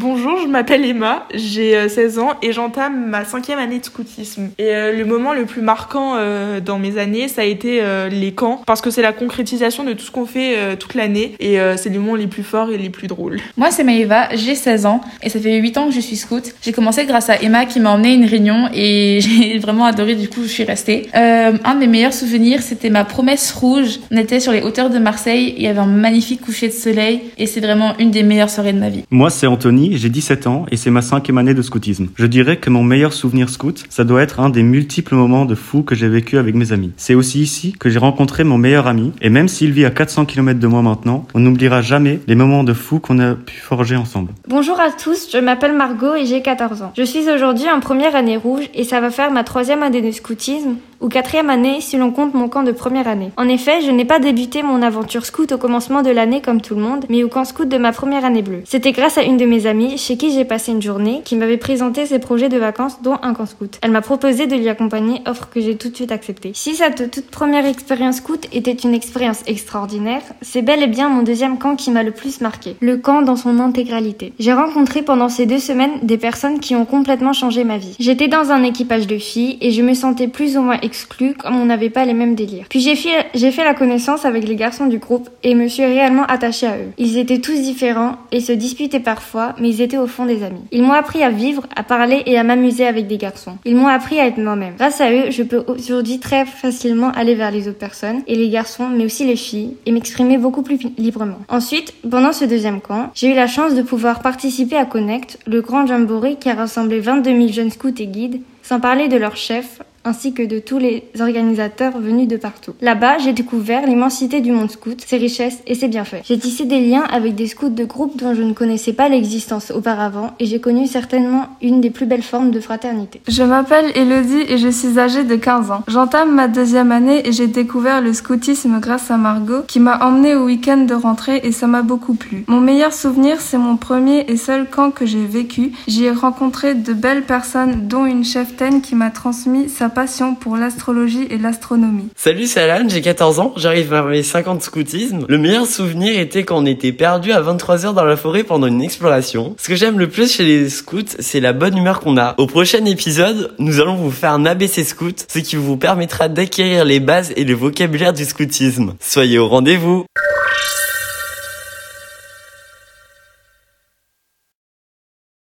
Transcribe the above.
je m'appelle Emma, j'ai 16 ans et j'entame ma cinquième année de scoutisme. Et le moment le plus marquant dans mes années, ça a été les camps, parce que c'est la concrétisation de tout ce qu'on fait toute l'année et c'est les moments les plus forts et les plus drôles. Moi, c'est Maëva, j'ai 16 ans et ça fait 8 ans que je suis scout. J'ai commencé grâce à Emma qui m'a emmené à une réunion et j'ai vraiment adoré, du coup, je suis restée. Euh, un de mes meilleurs souvenirs, c'était ma promesse rouge. On était sur les hauteurs de Marseille, il y avait un magnifique coucher de soleil et c'est vraiment une des meilleures soirées de ma vie. Moi, c'est Anthony, j'ai 17 ans et c'est ma cinquième année de scoutisme. Je dirais que mon meilleur souvenir scout, ça doit être un des multiples moments de fou que j'ai vécu avec mes amis. C'est aussi ici que j'ai rencontré mon meilleur ami et même s'il vit à 400 km de moi maintenant, on n'oubliera jamais les moments de fou qu'on a pu forger ensemble. Bonjour à tous, je m'appelle Margot et j'ai 14 ans. Je suis aujourd'hui en première année rouge et ça va faire ma troisième année de scoutisme ou quatrième année si l'on compte mon camp de première année. En effet, je n'ai pas débuté mon aventure scout au commencement de l'année comme tout le monde, mais au camp scout de ma première année bleue. C'était grâce à une de mes amies chez qui j'ai passé une journée qui m'avait présenté ses projets de vacances dont un camp scout. Elle m'a proposé de l'y accompagner, offre que j'ai tout de suite acceptée. Si cette toute première expérience scout était une expérience extraordinaire, c'est bel et bien mon deuxième camp qui m'a le plus marqué. Le camp dans son intégralité. J'ai rencontré pendant ces deux semaines des personnes qui ont complètement changé ma vie. J'étais dans un équipage de filles et je me sentais plus ou moins exclue comme on n'avait pas les mêmes délires. Puis j'ai fait, j'ai fait la connaissance avec les garçons du groupe et me suis réellement attachée à eux. Ils étaient tous différents et se disputaient parfois, mais ils étaient au fond des amis. Ils m'ont appris à vivre, à parler et à m'amuser avec des garçons. Ils m'ont appris à être moi-même. Grâce à eux, je peux aujourd'hui très facilement aller vers les autres personnes et les garçons, mais aussi les filles, et m'exprimer beaucoup plus librement. Ensuite, pendant ce deuxième camp, j'ai eu la chance de pouvoir participer à Connect, le grand jamboree qui a rassemblé 22 000 jeunes scouts et guides, sans parler de leur chef, ainsi que de tous les organisateurs venus de partout. Là-bas, j'ai découvert l'immensité du monde scout, ses richesses et ses bienfaits. J'ai tissé des liens avec des scouts de groupes dont je ne connaissais pas l'existence auparavant et j'ai connu certainement une des plus belles formes de fraternité. Je m'appelle Elodie et je suis âgée de 15 ans. J'entame ma deuxième année et j'ai découvert le scoutisme grâce à Margot qui m'a emmenée au week-end de rentrée et ça m'a beaucoup plu. Mon meilleur souvenir, c'est mon premier et seul camp que j'ai vécu. J'y ai rencontré de belles personnes dont une cheftaine qui m'a transmis sa passion pour l'astrologie et l'astronomie. Salut, c'est Alan, j'ai 14 ans, j'arrive vers mes 50 scoutisme. Le meilleur souvenir était quand on était perdu à 23h dans la forêt pendant une exploration. Ce que j'aime le plus chez les scouts, c'est la bonne humeur qu'on a. Au prochain épisode, nous allons vous faire un ABC scout, ce qui vous permettra d'acquérir les bases et le vocabulaire du scoutisme. Soyez au rendez-vous